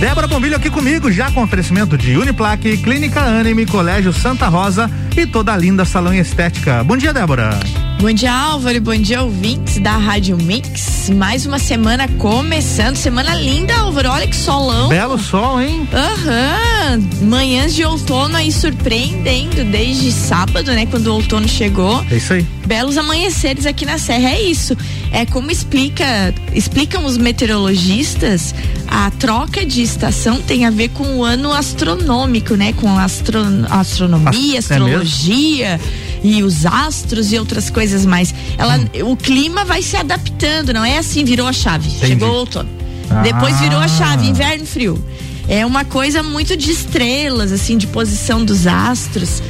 Débora Bombilho aqui comigo, já com oferecimento de Uniplaque, Clínica Anime, Colégio Santa Rosa e toda a linda salão estética. Bom dia, Débora. Bom dia, Álvaro. Bom dia, ouvintes da Rádio Mix. Mais uma semana começando. Semana linda, Álvaro. Olha que solão. Belo sol, hein? Aham. Uhum. Manhãs de outono aí surpreendendo desde sábado, né? Quando o outono chegou. É isso aí. Belos amanheceres aqui na Serra. É isso. É como explica, explicam os meteorologistas, a troca de estação tem a ver com o ano astronômico, né? Com astro, astronomia, Ast é astrologia. É e os astros e outras coisas mais. Ela, hum. O clima vai se adaptando, não é assim, virou a chave. Entendi. Chegou o outono. Ah. Depois virou a chave, inverno frio. É uma coisa muito de estrelas, assim, de posição dos astros.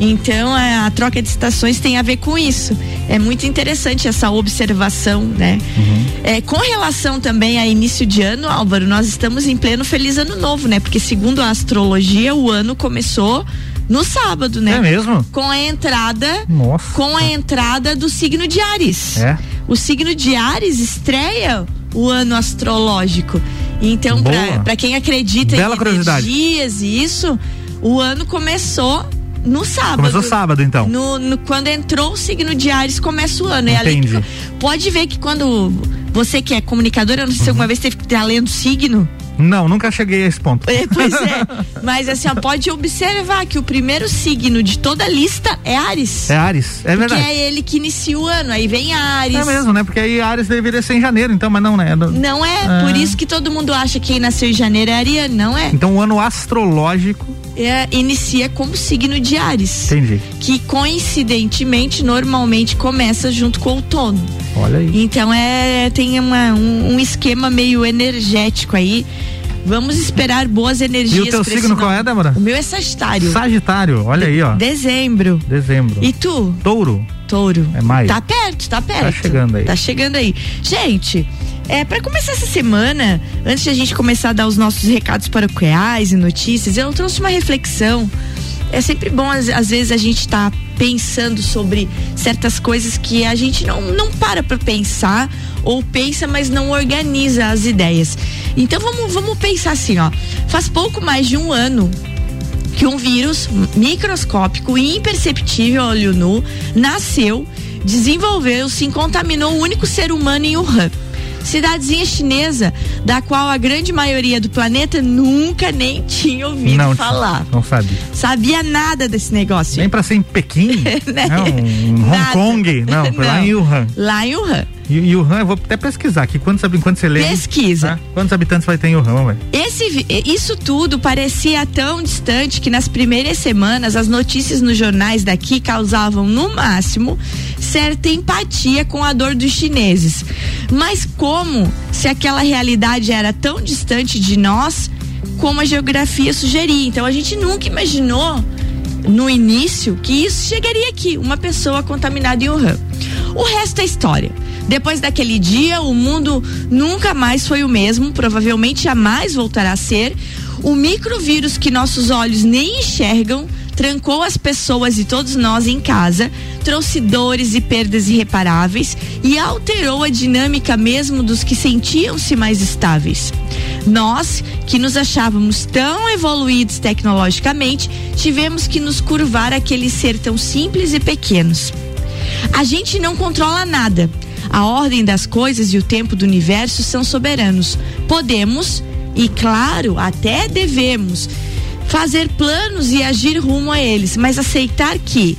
Então a, a, troca de estações tem a ver com isso. É muito interessante essa observação, né? Uhum. É, com relação também a início de ano, Álvaro, nós estamos em pleno feliz ano novo, né? Porque segundo a astrologia, o ano começou no sábado, né? É mesmo? Com a entrada. Nossa. Com a entrada do signo de Ares. É. O signo de Ares estreia o ano astrológico. Então, para quem acredita Bela em energias e isso, o ano começou no sábado. Começou sábado, então. No, no, quando entrou o signo de Ares, começa o ano. Entendi. É pode ver que quando você que é comunicador, eu não sei se alguma vez teve que estar lendo signo. Não, nunca cheguei a esse ponto. É, pois é. Mas assim, ó, pode observar que o primeiro signo de toda a lista é Ares. É Ares, é verdade. Porque é ele que inicia o ano, aí vem Ares. É mesmo, né? Porque aí Ares deveria ser em janeiro, então, mas não, né? Não é, é. por isso que todo mundo acha que quem nasceu em janeiro é ariano, não é? Então o ano astrológico é, inicia como signo de Ares. Entendi. Que coincidentemente, normalmente começa junto com o outono. Olha aí. Então é tem uma, um, um esquema meio energético aí. Vamos esperar boas energias. E o teu signo qual é, Débora? O meu é Sagitário. Sagitário, olha aí, ó. Dezembro. Dezembro. E tu? Touro. Touro. É maio. Tá perto, tá perto. Tá chegando aí. Tá chegando aí. Gente, é, para começar essa semana, antes de a gente começar a dar os nossos recados paroquiais e notícias, eu trouxe uma reflexão. É sempre bom, às, às vezes, a gente tá pensando sobre certas coisas que a gente não, não para para pensar ou pensa, mas não organiza as ideias. Então vamos, vamos pensar assim, ó. Faz pouco mais de um ano que um vírus microscópico e imperceptível olho nu nasceu, desenvolveu-se e contaminou o único ser humano em Wuhan cidadezinha chinesa, da qual a grande maioria do planeta nunca nem tinha ouvido não, falar. Não sabia. Sabia nada desse negócio. Nem para ser em Pequim, né? não, em Hong. Kong, não, foi não. lá em Wuhan. Lá em Wuhan. E, Wuhan, eu vou até pesquisar aqui. Quantos, quantos você lê? Pesquisa. Tá? Quantos habitantes vai ter em Wuhan? Esse, isso tudo parecia tão distante que nas primeiras semanas as notícias nos jornais daqui causavam, no máximo, certa empatia com a dor dos chineses. Mas como se aquela realidade era tão distante de nós como a geografia sugeria? Então a gente nunca imaginou no início que isso chegaria aqui, uma pessoa contaminada em Wuhan. O resto é história. Depois daquele dia, o mundo nunca mais foi o mesmo, provavelmente jamais voltará a ser. O microvírus que nossos olhos nem enxergam trancou as pessoas e todos nós em casa, trouxe dores e perdas irreparáveis e alterou a dinâmica mesmo dos que sentiam-se mais estáveis. Nós, que nos achávamos tão evoluídos tecnologicamente, tivemos que nos curvar aquele ser tão simples e pequenos. A gente não controla nada, a ordem das coisas e o tempo do universo são soberanos. Podemos, e claro, até devemos, fazer planos e agir rumo a eles, mas aceitar que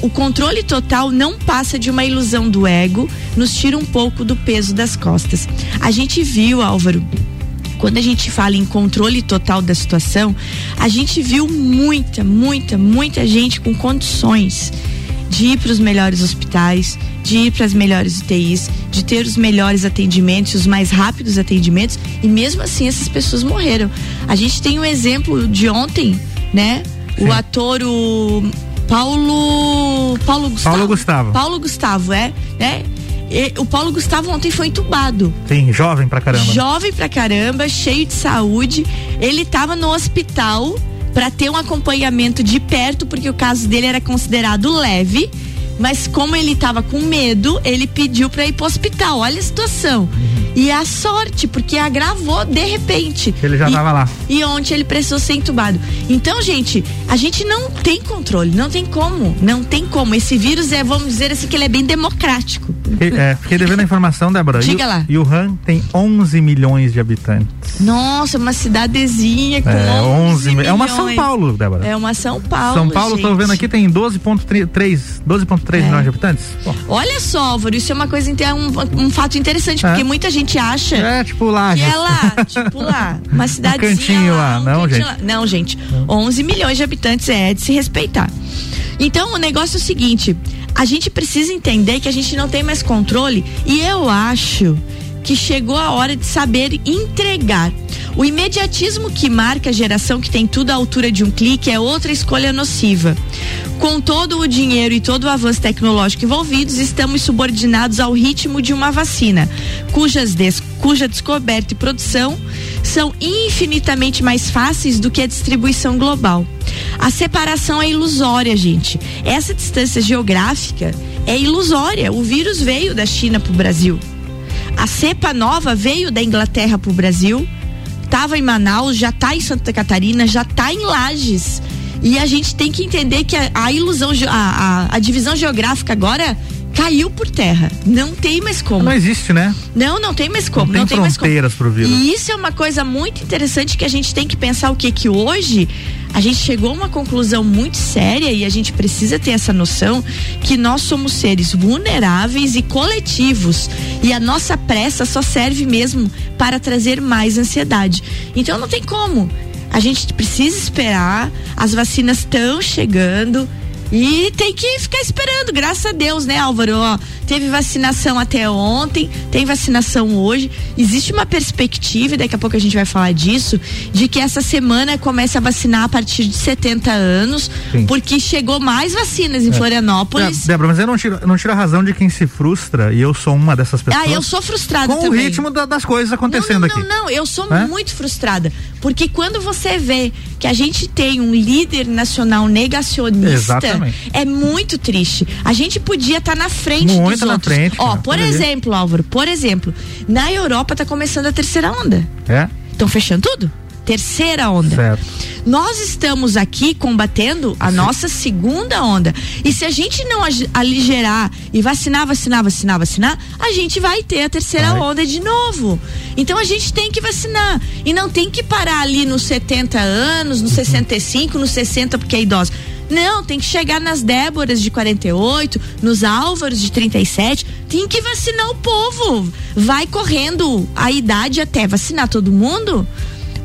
o controle total não passa de uma ilusão do ego, nos tira um pouco do peso das costas. A gente viu, Álvaro, quando a gente fala em controle total da situação, a gente viu muita, muita, muita gente com condições de ir para os melhores hospitais, de ir para as melhores UTIs, de ter os melhores atendimentos, os mais rápidos atendimentos, e mesmo assim essas pessoas morreram. A gente tem um exemplo de ontem, né? Sim. O ator o Paulo Paulo Gustavo. Paulo Gustavo. Paulo Gustavo, é, né? O Paulo Gustavo ontem foi entubado. Sim, jovem pra caramba. Jovem pra caramba, cheio de saúde. Ele estava no hospital para ter um acompanhamento de perto, porque o caso dele era considerado leve. Mas como ele estava com medo, ele pediu para ir para o hospital. Olha a situação. E a sorte, porque agravou de repente. Ele já estava lá. E ontem ele precisou ser entubado. Então, gente, a gente não tem controle, não tem como, não tem como. Esse vírus é, vamos dizer assim, que ele é bem democrático. É, fiquei devendo a informação, Débora. Diga lá. E o Han tem 11 milhões de habitantes. Nossa, uma cidadezinha com é, 11 milhões. É uma São Paulo, Débora. É uma São Paulo. São Paulo, gente. tô vendo aqui, tem 12,3 12,3 é. milhões de habitantes. Bom. Olha só, Álvaro, isso é uma coisa, um, um fato interessante, é. porque muita gente acha. É, tipo lá. Que é lá, tipo lá. Uma cidadezinha. Um cantinho lá, um não, gente. Lá. Não, gente. 11 milhões de habitantes é de se respeitar. Então, o negócio é o seguinte: a gente precisa entender que a gente não tem mais controle e eu acho que chegou a hora de saber entregar. O imediatismo que marca a geração que tem tudo à altura de um clique é outra escolha nociva. Com todo o dinheiro e todo o avanço tecnológico envolvidos, estamos subordinados ao ritmo de uma vacina, cujas des cuja descoberta e produção são infinitamente mais fáceis do que a distribuição global. A separação é ilusória, gente. Essa distância geográfica é ilusória. O vírus veio da China para o Brasil. A cepa nova veio da Inglaterra para o Brasil, estava em Manaus, já está em Santa Catarina, já está em Lages. E a gente tem que entender que a, a ilusão, a, a, a divisão geográfica agora caiu por terra. Não tem mais como. Não existe, né? Não, não tem mais como. Não tem, não tem fronteiras pro vírus. E isso é uma coisa muito interessante que a gente tem que pensar o que que hoje a gente chegou a uma conclusão muito séria e a gente precisa ter essa noção que nós somos seres vulneráveis e coletivos e a nossa pressa só serve mesmo para trazer mais ansiedade. Então não tem como. A gente precisa esperar, as vacinas estão chegando, e tem que ficar esperando, graças a Deus, né, Álvaro? Ó, teve vacinação até ontem, tem vacinação hoje. Existe uma perspectiva, e daqui a pouco a gente vai falar disso, de que essa semana começa a vacinar a partir de 70 anos, Sim. porque chegou mais vacinas em é. Florianópolis. É, Débora, mas eu não tiro, não tiro a razão de quem se frustra, e eu sou uma dessas pessoas. Ah, eu sou frustrada com também. o ritmo da, das coisas acontecendo não, não, aqui. Não, não, eu sou é? muito frustrada, porque quando você vê que a gente tem um líder nacional negacionista, Exatamente. é muito triste. A gente podia estar tá na frente muito dos na outros. Frente, Ó, por exemplo, Álvaro, por exemplo, na Europa está começando a terceira onda. É? Estão fechando tudo? Terceira onda. Certo. Nós estamos aqui combatendo a nossa segunda onda. E se a gente não aligerar e vacinar, vacinar, vacinar, vacinar, a gente vai ter a terceira vai. onda de novo. Então a gente tem que vacinar. E não tem que parar ali nos 70 anos, nos 65, nos 60, porque é idosa. Não, tem que chegar nas Déboras de 48, nos Álvaros de 37. Tem que vacinar o povo. Vai correndo a idade até vacinar todo mundo.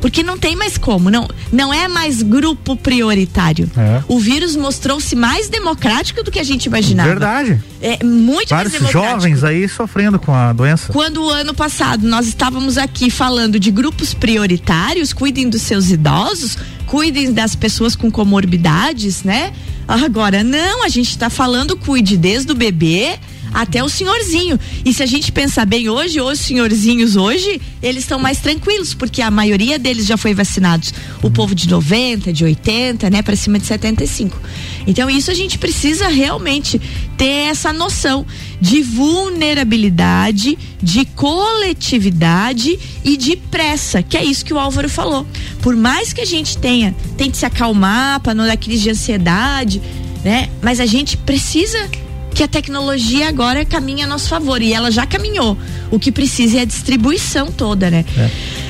Porque não tem mais como, não, não é mais grupo prioritário. É. O vírus mostrou-se mais democrático do que a gente imaginava. Verdade. É muito Vários mais democrático. jovens aí sofrendo com a doença. Quando o ano passado nós estávamos aqui falando de grupos prioritários, cuidem dos seus idosos, cuidem das pessoas com comorbidades, né? Agora não, a gente está falando cuide desde o bebê até o senhorzinho. E se a gente pensar bem hoje, os senhorzinhos hoje, eles estão mais tranquilos, porque a maioria deles já foi vacinados. O povo de 90, de 80, né, para cima de 75. Então isso a gente precisa realmente ter essa noção de vulnerabilidade, de coletividade e de pressa, que é isso que o Álvaro falou. Por mais que a gente tenha, tente se acalmar para não dar crise de ansiedade, né? Mas a gente precisa que a tecnologia agora caminha a nosso favor e ela já caminhou. O que precisa é a distribuição toda, né?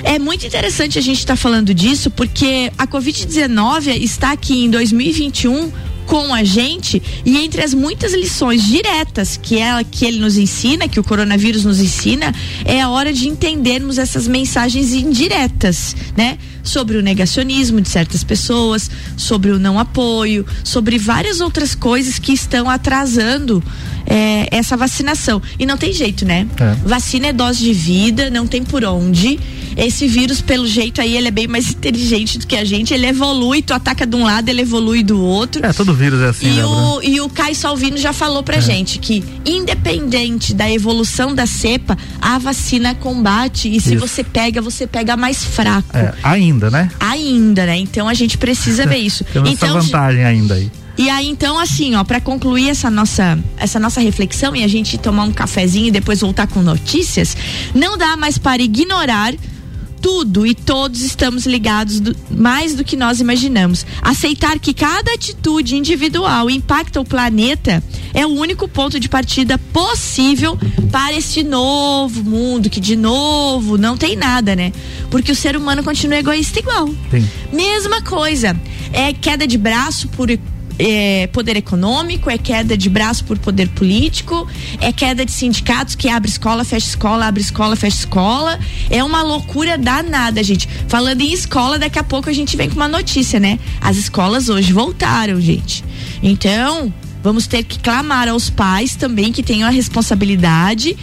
É, é muito interessante a gente estar tá falando disso porque a Covid-19 está aqui em 2021 com a gente e entre as muitas lições diretas que ela que ele nos ensina, que o coronavírus nos ensina, é a hora de entendermos essas mensagens indiretas, né? Sobre o negacionismo de certas pessoas, sobre o não apoio, sobre várias outras coisas que estão atrasando é, essa vacinação. E não tem jeito, né? É. Vacina é dose de vida, não tem por onde. Esse vírus, pelo jeito aí, ele é bem mais inteligente do que a gente. Ele evolui, tu ataca de um lado, ele evolui do outro. É, todo vírus é assim. E, né, o, e o Caio Salvino já falou pra é. gente que, independente da evolução da cepa, a vacina combate. E se Isso. você pega, você pega mais fraco. É, ainda, né? Ainda, né? Então a gente precisa ver isso. Temos então, essa vantagem ainda aí. E aí então assim, ó, para concluir essa nossa essa nossa reflexão e a gente tomar um cafezinho e depois voltar com notícias, não dá mais para ignorar tudo e todos estamos ligados do, mais do que nós imaginamos. Aceitar que cada atitude individual impacta o planeta é o único ponto de partida possível para este novo mundo que de novo não tem nada, né? Porque o ser humano continua egoísta igual. Sim. Mesma coisa. É queda de braço por é, poder econômico, é queda de braço por poder político, é queda de sindicatos que abre escola, fecha escola, abre escola, fecha escola. É uma loucura danada, gente. Falando em escola, daqui a pouco a gente vem com uma notícia, né? As escolas hoje voltaram, gente. Então, vamos ter que clamar aos pais também que tenham a responsabilidade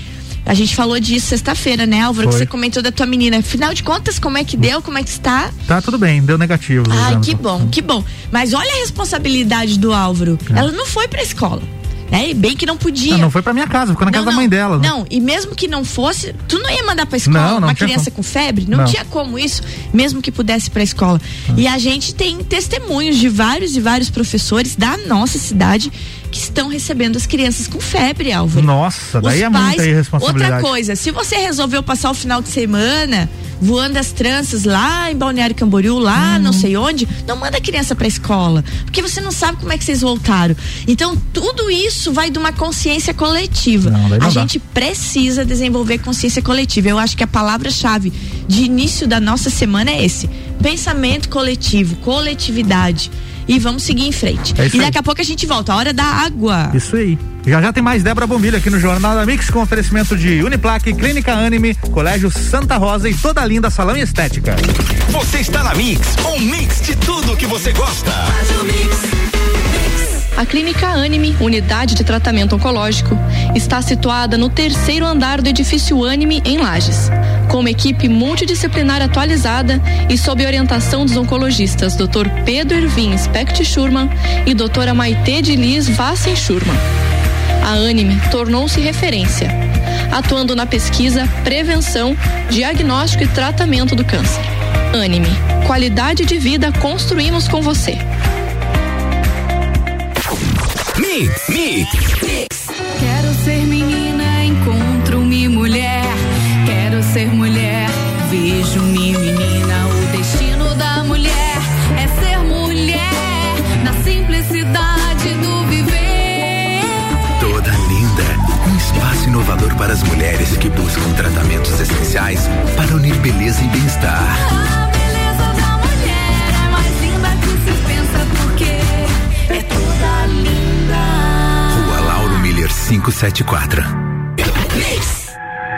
a gente falou disso sexta-feira, né, Álvaro? Que você comentou da tua menina. Afinal de contas, como é que deu? Como é que está? Tá tudo bem, deu negativo. Ai, que bom, que bom. Mas olha a responsabilidade do Álvaro. É. Ela não foi pra escola. Né? E bem que não podia. Não, não foi pra minha casa, ficou na não, casa não, da mãe dela. Não, e mesmo que não fosse, tu não ia mandar pra escola uma criança como. com febre? Não, tinha como isso, mesmo que pudesse ir pra escola. Ah. E a gente tem testemunhos de vários e vários professores da nossa cidade que estão recebendo as crianças com febre, Álvaro. Nossa, daí Os é pais, muita irresponsabilidade. Outra coisa, se você resolveu passar o final de semana voando as tranças lá em Balneário Camboriú, lá hum. não sei onde, não manda a criança pra escola, porque você não sabe como é que vocês voltaram. Então, tudo isso vai de uma consciência coletiva. Não, não a gente precisa desenvolver consciência coletiva. Eu acho que a palavra-chave de início da nossa semana é esse: pensamento coletivo, coletividade e vamos seguir em frente. É e daqui a pouco a gente volta, a hora da água. Isso aí. Já já tem mais Débora Bombilho aqui no Jornal da Mix com oferecimento de Uniplaque, Clínica Anime, Colégio Santa Rosa e toda a linda salão e estética. Você está na Mix, um mix de tudo que você gosta. A Clínica Anime, unidade de tratamento oncológico, está situada no terceiro andar do edifício Anime, em Lages. Com uma equipe multidisciplinar atualizada e sob orientação dos oncologistas Dr. Pedro Ervin Specht Schurman e doutora Maite de Liz Vassen Schurman. A Anime tornou-se referência, atuando na pesquisa, prevenção, diagnóstico e tratamento do câncer. Anime, qualidade de vida construímos com você. Mix, mix. Vejo-me menina. O destino da mulher é ser mulher, na simplicidade do viver. Toda linda, um espaço inovador para as mulheres que buscam tratamentos essenciais para unir beleza e bem-estar. 574.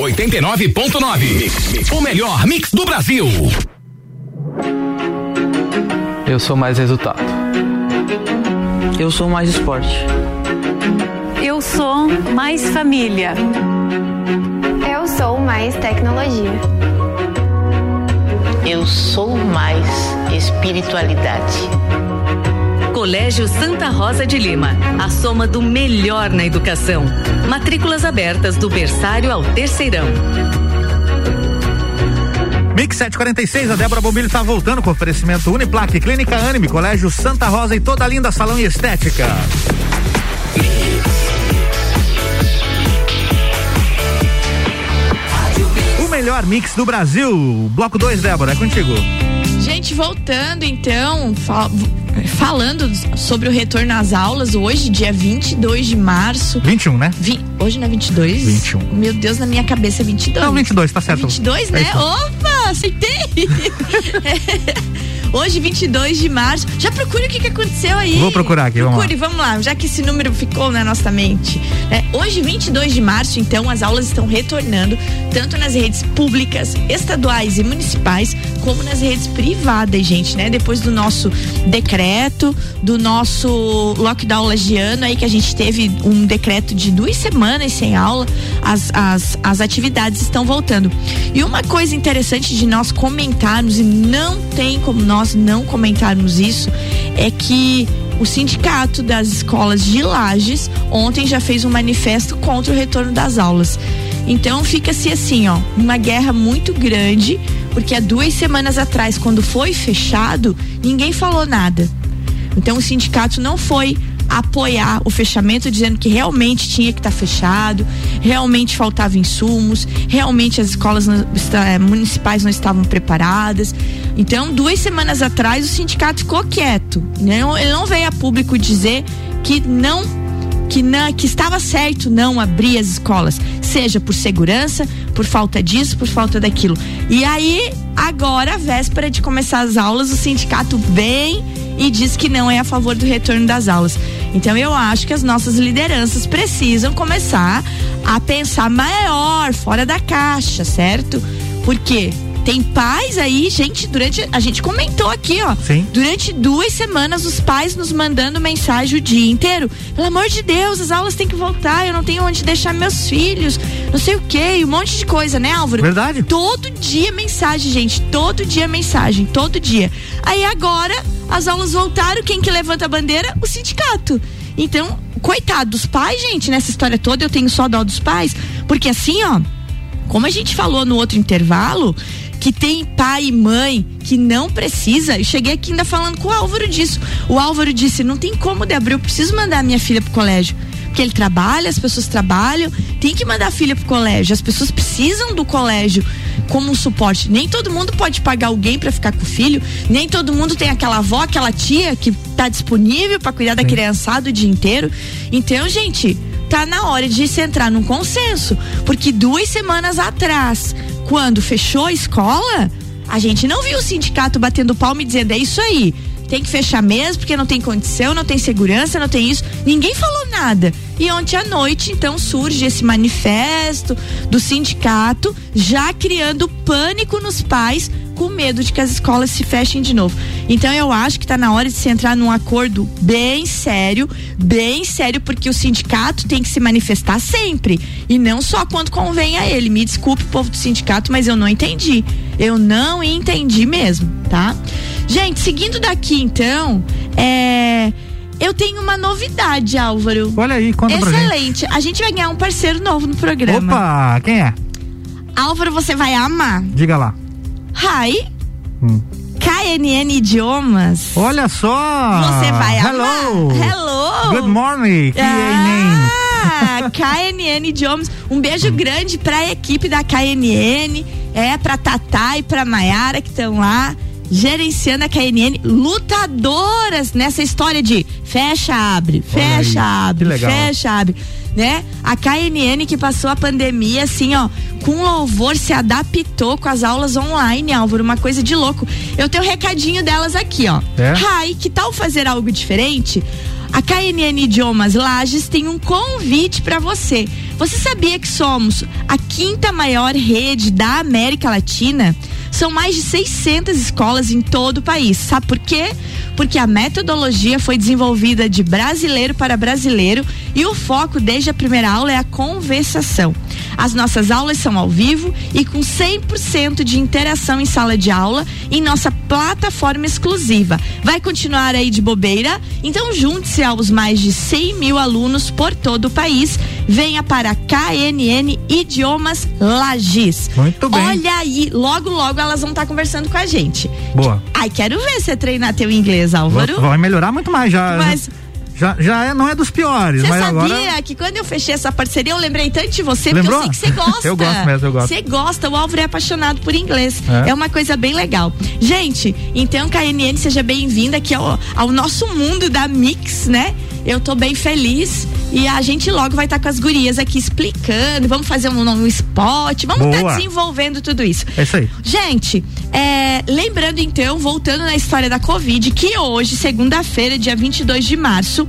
89.9. O melhor mix do Brasil. Eu sou mais resultado. Eu sou mais esporte. Eu sou mais família. Eu sou mais tecnologia. Eu sou mais espiritualidade. Colégio Santa Rosa de Lima, a soma do melhor na educação. Matrículas abertas do berçário ao terceirão. Mix 746, a Débora Bombilho está voltando com oferecimento Uniplaque, Clínica Anime, Colégio Santa Rosa e toda a linda salão e estética. O melhor mix do Brasil. Bloco 2, Débora, é contigo. Gente, voltando então, fal falando sobre o retorno às aulas, hoje, dia 22 de março. 21, né? Vi, hoje não é 22? 21. Meu Deus, na minha cabeça é 22. Não, 22, tá certo. 22, né? É Opa, acertei! Hoje, 22 de março. Já procure o que, que aconteceu aí. Vou procurar aqui, Procure, vamos lá. vamos lá, já que esse número ficou na nossa mente. É, hoje, 22 de março, então, as aulas estão retornando, tanto nas redes públicas, estaduais e municipais, como nas redes privadas, gente, né? Depois do nosso decreto, do nosso lockdown lagiano aí que a gente teve um decreto de duas semanas sem aula, as, as, as atividades estão voltando. E uma coisa interessante de nós comentarmos, e não tem como nós não comentarmos isso, é que o sindicato das escolas de Lages ontem já fez um manifesto contra o retorno das aulas. Então fica-se assim, ó, uma guerra muito grande, porque há duas semanas atrás, quando foi fechado, ninguém falou nada. Então o sindicato não foi apoiar o fechamento, dizendo que realmente tinha que estar tá fechado, realmente faltava insumos, realmente as escolas eh, municipais não estavam preparadas. Então, duas semanas atrás, o sindicato ficou quieto. Né? Ele não veio a público dizer que não que, não, que estava certo não abrir as escolas, seja por segurança, por falta disso, por falta daquilo. E aí, agora, véspera de começar as aulas, o sindicato vem e diz que não é a favor do retorno das aulas. Então eu acho que as nossas lideranças precisam começar a pensar maior, fora da caixa, certo? Porque tem pais aí, gente, durante. A gente comentou aqui, ó. Sim. Durante duas semanas, os pais nos mandando mensagem o dia inteiro. Pelo amor de Deus, as aulas têm que voltar, eu não tenho onde deixar meus filhos, não sei o quê, um monte de coisa, né, Álvaro? Verdade. Todo dia mensagem, gente. Todo dia mensagem, todo dia. Aí agora, as aulas voltaram, quem que levanta a bandeira? O sindicato. Então, coitado dos pais, gente, nessa história toda, eu tenho só dó dos pais, porque assim, ó, como a gente falou no outro intervalo, que tem pai e mãe que não precisa. Eu cheguei aqui ainda falando com o Álvaro disso. O Álvaro disse: não tem como, Débora, eu preciso mandar minha filha pro colégio. Porque ele trabalha, as pessoas trabalham, tem que mandar a filha pro colégio. As pessoas precisam do colégio como um suporte. Nem todo mundo pode pagar alguém para ficar com o filho, nem todo mundo tem aquela avó, aquela tia que tá disponível para cuidar da criançada o dia inteiro. Então, gente, tá na hora de se entrar num consenso, porque duas semanas atrás quando fechou a escola, a gente não viu o sindicato batendo palma e dizendo: é isso aí, tem que fechar mesmo, porque não tem condição, não tem segurança, não tem isso. Ninguém falou nada. E ontem à noite, então, surge esse manifesto do sindicato, já criando pânico nos pais, com medo de que as escolas se fechem de novo. Então, eu acho que está na hora de se entrar num acordo bem sério, bem sério, porque o sindicato tem que se manifestar sempre. E não só quando convém a ele. Me desculpe, povo do sindicato, mas eu não entendi. Eu não entendi mesmo, tá? Gente, seguindo daqui então, é. Eu tenho uma novidade, Álvaro. Olha aí, conta Excelente. A gente vai ganhar um parceiro novo no programa. Opa, quem é? Álvaro, você vai amar. Diga lá. Hi. Hum. KNN Idiomas. Olha só. Você vai amar. Hello. Hello. Good morning, KNN. Ah, KNN Idiomas. Um beijo grande pra equipe da KNN, é, pra Tatá e pra Maiara que estão lá gerenciando a KNN, lutadoras nessa história de fecha, abre, fecha, abre, fecha, abre, né? A KNN que passou a pandemia assim, ó, com louvor se adaptou com as aulas online, Álvaro, uma coisa de louco. Eu tenho um recadinho delas aqui, ó. É? Rai, que tal fazer algo diferente? A KNN Idiomas Lages tem um convite para você. Você sabia que somos a quinta maior rede da América Latina? São mais de 600 escolas em todo o país. Sabe por quê? Porque a metodologia foi desenvolvida de brasileiro para brasileiro e o foco desde a primeira aula é a conversação. As nossas aulas são ao vivo e com 100% de interação em sala de aula em nossa plataforma exclusiva. Vai continuar aí de bobeira? Então junte-se aos mais de 100 mil alunos por todo o país. Venha para KNN Idiomas Lagis. Muito bem. Olha aí, logo, logo elas vão estar tá conversando com a gente. Boa. Ai, quero ver você treinar teu inglês, Álvaro. Vai melhorar muito mais já. Mas já, já é, não é dos piores, Você mas sabia agora... que quando eu fechei essa parceria, eu lembrei tanto de você, Lembrou? porque eu sei que você gosta. eu gosto mesmo, eu gosto. Você gosta, o Álvaro é apaixonado por inglês. É. É, uma coisa bem legal. Gente, então, KNN, seja bem-vinda aqui ao, ao nosso mundo da Mix, né? Eu tô bem feliz e a gente logo vai estar tá com as gurias aqui explicando, vamos fazer um, um spot, vamos estar tá desenvolvendo tudo isso. É isso aí. Gente, é, lembrando então, voltando na história da Covid, que hoje, segunda-feira, dia 22 de março,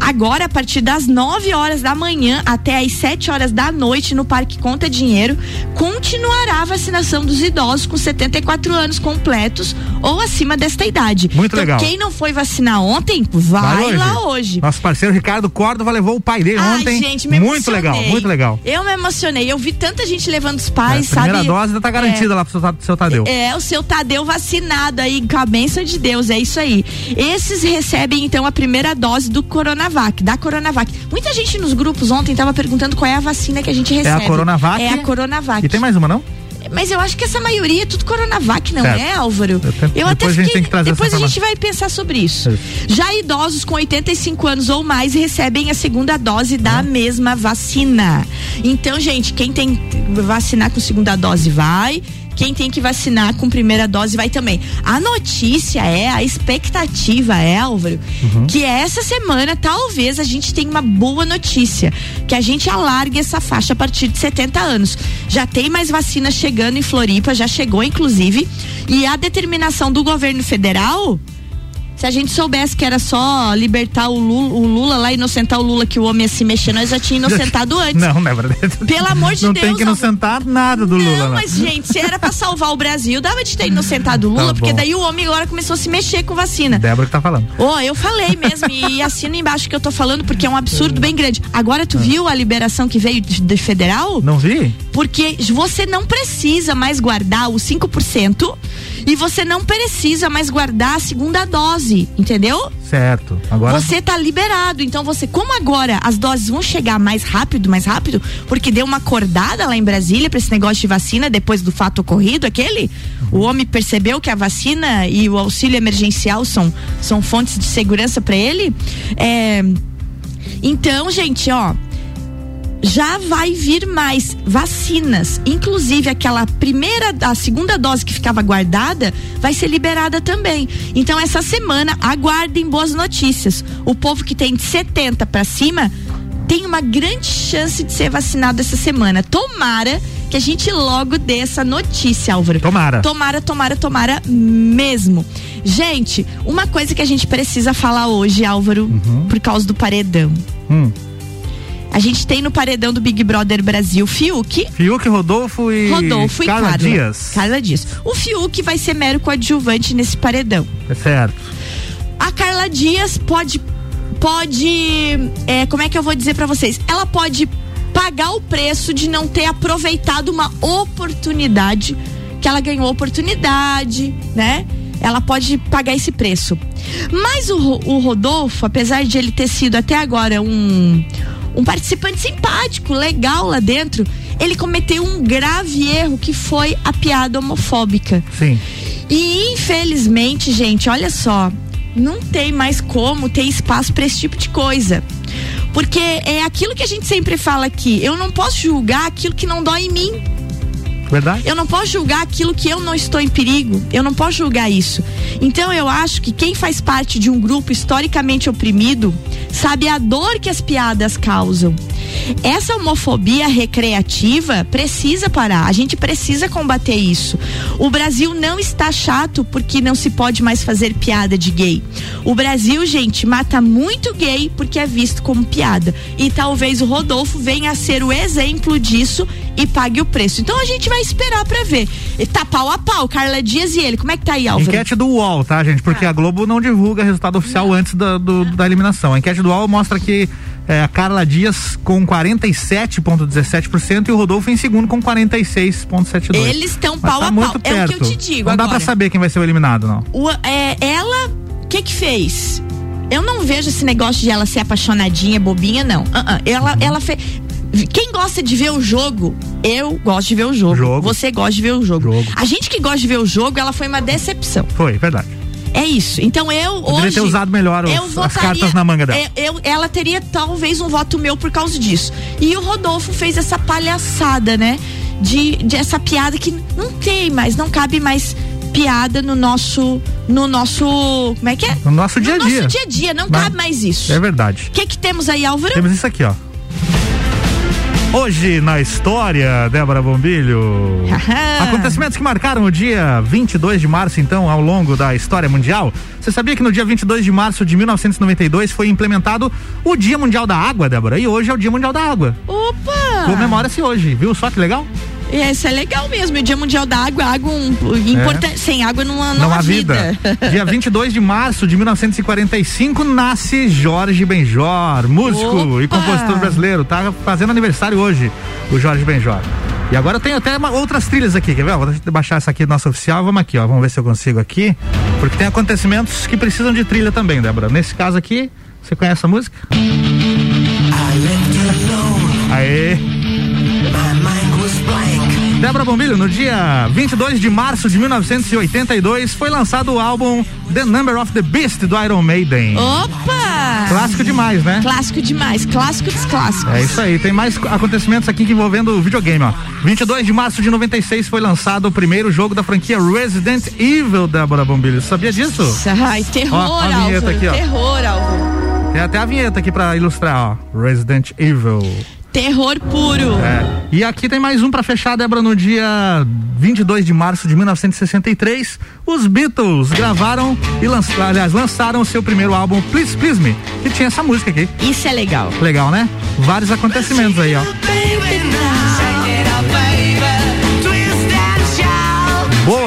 Agora, a partir das 9 horas da manhã até as 7 horas da noite no Parque Conta Dinheiro, continuará a vacinação dos idosos com 74 anos completos ou acima desta idade. Muito então, legal. Quem não foi vacinar ontem, vai, hoje. lá hoje. Nosso parceiro Ricardo Córdova levou o pai dele Ai, ontem. gente, me muito emocionei. legal, muito legal. Eu me emocionei. Eu vi tanta gente levando os pais, É, a primeira sabe? dose já tá garantida lá pro seu, seu Tadeu. É, o seu Tadeu vacinado aí, com a bênção de Deus, é isso aí. Esses recebem, então, a primeira dose do Coronavac, da Coronavac. Muita gente nos grupos ontem tava perguntando qual é a vacina que a gente recebe. É a Coronavac? É a Coronavac. E tem mais uma, não? Mas eu acho que essa maioria é tudo Coronavac, não Certo. é, Álvaro? Eu Eu até depois a gente fiquei. tem que trazer depois a gente vai pensar sobre isso. Já idosos com 85 anos ou mais recebem a segunda dose da mesma vacina. Então, gente, quem tem que vacinar com segunda dose vai. Quem tem que vacinar com primeira dose vai também. A notícia é, a expectativa é, Álvaro, que essa semana talvez a gente tenha uma boa notícia. Que a gente alargue essa faixa a partir de 70 anos. Já tem mais vacinas chegando em Floripa, já chegou inclusive. E a determinação do governo federal. Se a gente soubesse que era só libertar o Lula, o Lula lá, inocentar o Lula, que o homem ia se mexer, nós já tinha inocentado antes. Não, não é verdade. Pelo amor de não Deus. tem que inocentar nada do Lula, Não, não. mas gente, se era pra salvar o Brasil, dava de ter inocentado o Lula, Tá porque daí o homem agora começou a se mexer com vacina. Débora que tá falando. Ó, eu falei mesmo e assino embaixo que eu tô falando porque é um absurdo bem grande. Agora tu viu a liberação que veio de, de federal? Não vi? Porque você não precisa mais guardar os 5% e você não precisa mais guardar a segunda dose, entendeu? Certo. Agora. Você tá liberado. Então você, como agora as doses vão chegar mais rápido, mais rápido, porque deu uma acordada lá em Brasília pra esse negócio de vacina depois do fato ocorrido, aquele, o homem percebeu que a vacina e o auxílio emergencial são, são fontes de segurança para ele. É, então, gente, ó, já vai vir mais vacinas, inclusive aquela primeira, a segunda dose que ficava guardada, vai ser liberada também. Então essa semana aguardem boas notícias. O povo que tem de 70 para cima tem uma grande chance de ser vacinado essa semana. Tomara que a gente logo dê essa notícia, Álvaro. Tomara. Tomara, tomara, tomara mesmo. Gente, uma coisa que a gente precisa falar hoje, Álvaro, por causa do paredão. Hum. A gente tem no paredão do Big Brother Brasil Fiuk. Fiuk, Rodolfo e. Rodolfo e Carla Carla. Dias. Carla Dias. O Fiuk vai ser mero coadjuvante nesse paredão. É certo. A Carla Dias pode. Pode. é, como é que eu vou dizer pra vocês? Ela pode pagar o preço de não ter aproveitado uma oportunidade. Que ela ganhou oportunidade, né? Ela pode pagar esse preço. Mas o, o Rodolfo, apesar de ele ter sido até agora um, um participante simpático, legal lá dentro, ele cometeu um grave erro que foi a piada homofóbica. Sim. E infelizmente, gente, olha só, não tem mais como ter espaço para esse tipo de coisa. Porque é aquilo que a gente sempre fala aqui, eu não posso julgar aquilo que não dói em mim. Verdade? Eu não posso julgar aquilo que eu não estou em perigo. Eu não posso julgar isso. Então eu acho que quem faz parte de um grupo historicamente oprimido sabe a dor que as piadas causam. Essa homofobia recreativa precisa parar. A gente precisa combater isso. O Brasil não está chato porque não se pode mais fazer piada de gay. O Brasil, gente, mata muito gay porque é visto como piada. E talvez o Rodolfo venha a ser o exemplo disso e pague o preço. Então a gente vai esperar pra ver. E tá pau a pau, Carla Dias e ele. Como é que tá aí, Álvaro? Enquete do UOL, tá, gente? Porque a Globo não divulga resultado oficial antes da, do- da eliminação. A enquete do UOL mostra que é, a Carla Dias com 47,17% e o Rodolfo em segundo com 46,72%. Eles estão pau tá a muito pau. É o que eu perto. te digo Não dá agora. pra saber quem vai ser o eliminado, não. O- é, ela, o que que fez? Eu não vejo esse negócio de ela ser apaixonadinha, bobinha, não. Ah, ah, Ela, ela fez. Quem gosta de ver o jogo, eu gosto de ver o jogo. Você gosta de ver o jogo. A gente que gosta de ver o jogo, ela foi uma decepção. Foi, verdade. É isso. Então eu Poderia hoje. ter usado melhor os- eu as votaria- cartas na manga dela. é, eu- ela teria talvez um voto meu por causa disso. E o Rodolfo fez essa palhaçada, né? De, de essa piada que não tem mais, não cabe mais piada no nosso. No nosso. Como é que é? No nosso dia a No dia. nosso dia a dia, não Mas- cabe mais isso. É verdade. O que que temos aí, Álvaro? Temos isso aqui, ó. Hoje na história, Débora Bombilho. Acontecimentos que marcaram o dia 22 de março, então, ao longo da história mundial. Você sabia que no dia 22 de março de 1992 foi implementado o Dia Mundial da Água, Débora? E hoje é o Dia Mundial da Água. Opa! Comemora-se hoje, viu só que legal? Esse é legal mesmo. O Dia Mundial da Água, água um, importante. É. Sem água não, não, não há vida. vida. Dia 22 de março de 1945 nasce Jorge Benjor, músico Opa. e compositor brasileiro. Tá fazendo aniversário hoje, o Jorge Benjor. E agora tem até uma, outras trilhas aqui, quer ver? Vou baixar essa aqui, nossa oficial. Vamos aqui, ó. Vamos ver se eu consigo aqui. Porque tem acontecimentos que precisam de trilha também, Débora. Nesse caso aqui, você conhece a música? Aê! Débora Bombilho, no dia 22 de março de 1982 foi lançado o álbum The Number of the Beast do Iron Maiden. Opa! Clássico demais, né? Clássico demais, clássico dos clássicos. É isso aí, tem mais acontecimentos aqui envolvendo o videogame, ó. 22 de março de 96 foi lançado o primeiro jogo da franquia Resident Evil, Débora Bombilho. Sabia disso? Ai, terror, ó, a vinheta aqui, ó. Terror, Álvaro. Tem até a vinheta aqui pra ilustrar, ó. Resident Evil. Terror puro. É. E aqui tem mais um para fechar, Débora, no dia 22 de março de 1963, os Beatles gravaram e lançaram, aliás, lançaram o seu primeiro álbum Please Please Me, que tinha essa música aqui. Isso é legal. Legal, né? Vários acontecimentos aí, ó.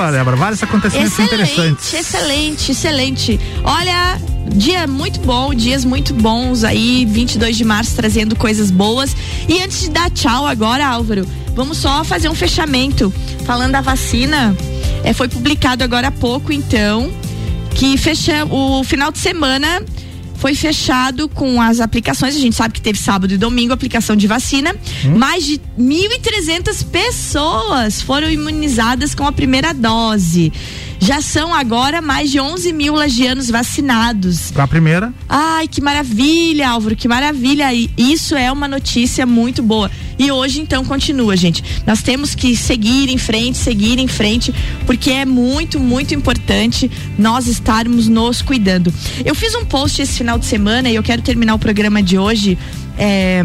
Boa, Débora, vários acontecimentos excelente, interessantes. Excelente, excelente. Olha, dia muito bom, dias muito bons aí, 22 de março trazendo coisas boas. E antes de dar tchau agora, Álvaro, vamos só fazer um fechamento. Falando da vacina, é, foi publicado agora há pouco, então, que fecha o final de semana foi fechado com as aplicações. A gente sabe que teve sábado e domingo aplicação de vacina. Hum. Mais de 1.300 pessoas foram imunizadas com a primeira dose. Já são agora mais de 11 mil lagianos vacinados. Com a primeira? Ai, que maravilha, Álvaro, que maravilha. E isso é uma notícia muito boa. E hoje, então, continua, gente. Nós temos que seguir em frente, seguir em frente, porque é muito, muito importante nós estarmos nos cuidando. Eu fiz um post esse final de semana e eu quero terminar o programa de hoje é,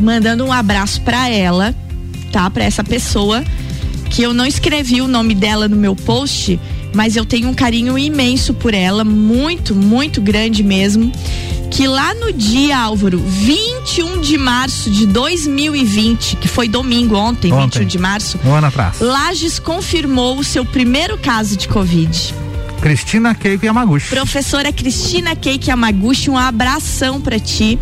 mandando um abraço para ela, tá? Para essa pessoa que eu não escrevi o nome dela no meu post, mas eu tenho um carinho imenso por ela, muito, muito grande mesmo. Que lá no dia, Álvaro, 21 de março de 2020, que foi domingo ontem, ontem 21 de março, um ano atrás. Lages confirmou o seu primeiro caso de Covid. Cristina Keiko Yamaguchi. Professora Cristina Keiko Yamaguchi, um abração para ti,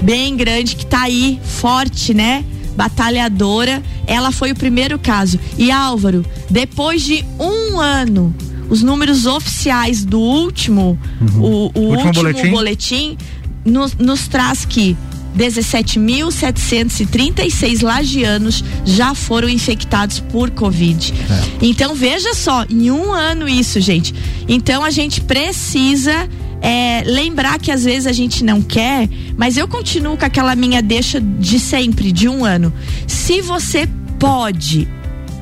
bem grande, que tá aí, forte, né? Batalhadora, ela foi o primeiro caso. E Álvaro, depois de um ano, os números oficiais do último, uhum. o, o, último, último, boletim, boletim nos, nos traz que 17.736 lagianos já foram infectados por Covid. É. Então veja só, em um ano isso, gente. Então a gente precisa é, lembrar que às vezes a gente não quer, mas eu continuo com aquela minha deixa de sempre, de um ano. Se você pode,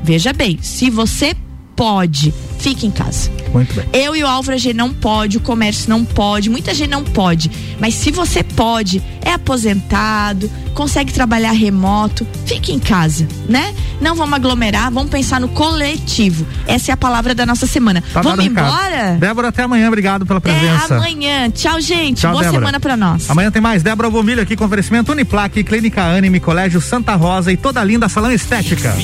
veja bem, se você pode, fique em casa. Muito bem. Eu e o Álvaro, a gente não pode, o comércio não pode, muita gente não pode. Mas se você pode, é aposentado, consegue trabalhar remoto, fique em casa, né? Não vamos aglomerar, vamos pensar no coletivo. Essa é a palavra da nossa semana. Tá vamos embora? Débora, até amanhã, obrigado pela presença. Até amanhã. Tchau, gente. Tchau, Boa Débora. semana pra nós. Amanhã tem mais. Débora Bombilho aqui com oferecimento Uniplaque, Clínica Anime, Colégio Santa Rosa e toda linda salão estética.